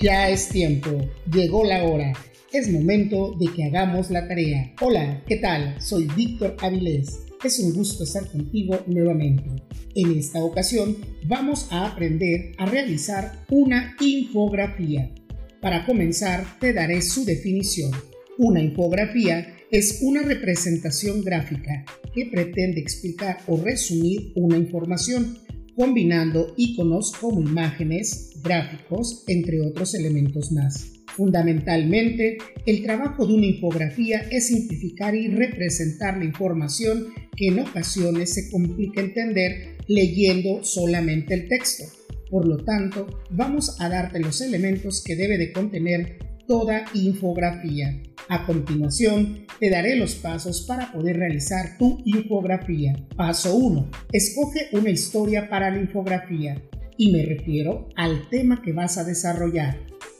Ya es tiempo, llegó la hora. Es momento de que hagamos la tarea. Hola, ¿qué tal? Soy Víctor Avilés. Es un gusto estar contigo nuevamente. En esta ocasión vamos a aprender a realizar una infografía. Para comenzar te daré su definición. Una infografía es una representación gráfica que pretende explicar o resumir una información combinando iconos como imágenes, gráficos, entre otros elementos más. Fundamentalmente, el trabajo de una infografía es simplificar y representar la información que en ocasiones se complica entender leyendo solamente el texto. Por lo tanto, vamos a darte los elementos que debe de contener toda infografía. A continuación, te daré los pasos para poder realizar tu infografía. Paso 1. Escoge una historia para la infografía y me refiero al tema que vas a desarrollar.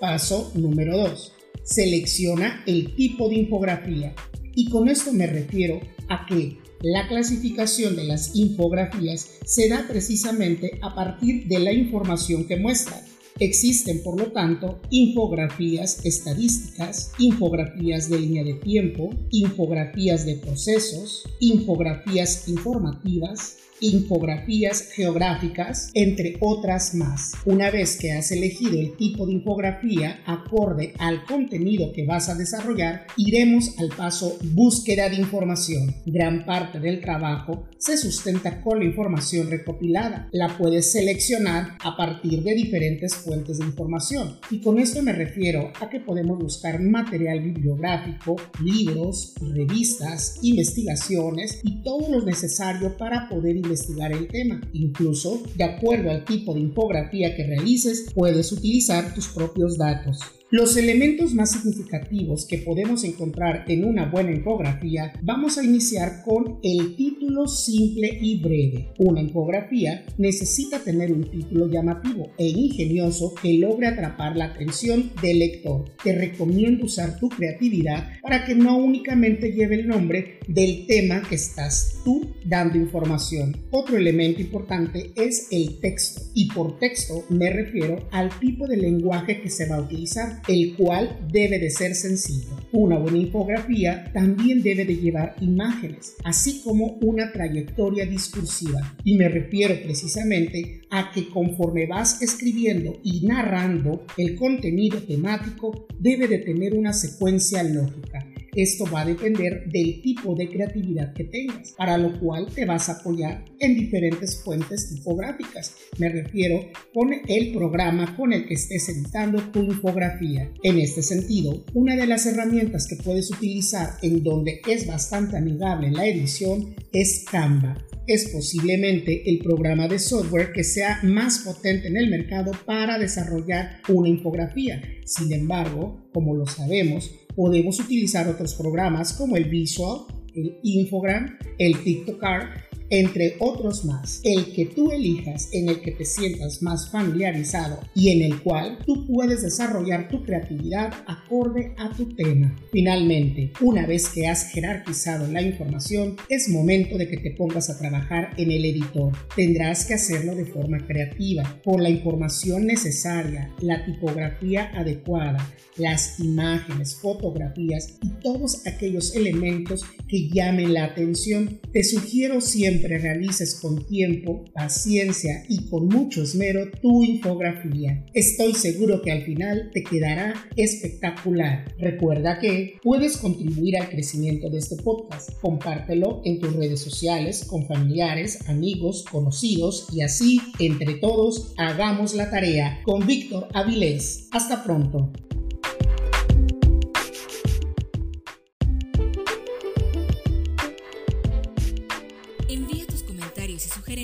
Paso número 2. Selecciona el tipo de infografía y con esto me refiero a que la clasificación de las infografías se da precisamente a partir de la información que muestran. Existen, por lo tanto, infografías estadísticas, infografías de línea de tiempo, infografías de procesos, infografías informativas, infografías geográficas, entre otras más. Una vez que has elegido el tipo de infografía acorde al contenido que vas a desarrollar, iremos al paso búsqueda de información. Gran parte del trabajo se sustenta con la información recopilada. La puedes seleccionar a partir de diferentes fuentes de información. Y con esto me refiero a que podemos buscar material bibliográfico, libros, revistas, investigaciones y todo lo necesario para poder investigar el tema. Incluso, de acuerdo al tipo de infografía que realices, puedes utilizar tus propios datos. Los elementos más significativos que podemos encontrar en una buena infografía vamos a iniciar con el título simple y breve. Una infografía necesita tener un título llamativo e ingenioso que logre atrapar la atención del lector. Te recomiendo usar tu creatividad para que no únicamente lleve el nombre del tema que estás tú dando información. Otro elemento importante es el texto y por texto me refiero al tipo de lenguaje que se va a utilizar el cual debe de ser sencillo. Una buena infografía también debe de llevar imágenes, así como una trayectoria discursiva. Y me refiero precisamente a que conforme vas escribiendo y narrando el contenido temático, debe de tener una secuencia lógica esto va a depender del tipo de creatividad que tengas, para lo cual te vas a apoyar en diferentes fuentes tipográficas. Me refiero con el programa con el que estés editando tu infografía. En este sentido, una de las herramientas que puedes utilizar en donde es bastante amigable la edición es Canva es posiblemente el programa de software que sea más potente en el mercado para desarrollar una infografía. Sin embargo, como lo sabemos, podemos utilizar otros programas como el Visual, el Infogram, el TikTokar entre otros más, el que tú elijas en el que te sientas más familiarizado y en el cual tú puedes desarrollar tu creatividad acorde a tu tema. Finalmente, una vez que has jerarquizado la información, es momento de que te pongas a trabajar en el editor. Tendrás que hacerlo de forma creativa, con la información necesaria, la tipografía adecuada, las imágenes, fotografías y todos aquellos elementos que llamen la atención. Te sugiero realices con tiempo, paciencia y con mucho esmero tu infografía. Estoy seguro que al final te quedará espectacular. Recuerda que puedes contribuir al crecimiento de este podcast. Compártelo en tus redes sociales con familiares, amigos, conocidos y así, entre todos, hagamos la tarea con Víctor Avilés. Hasta pronto.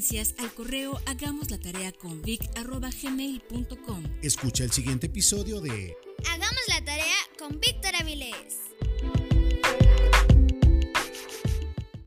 Sugerencias al correo hagamos la tarea con Escucha el siguiente episodio de Hagamos la tarea con Víctor Avilés.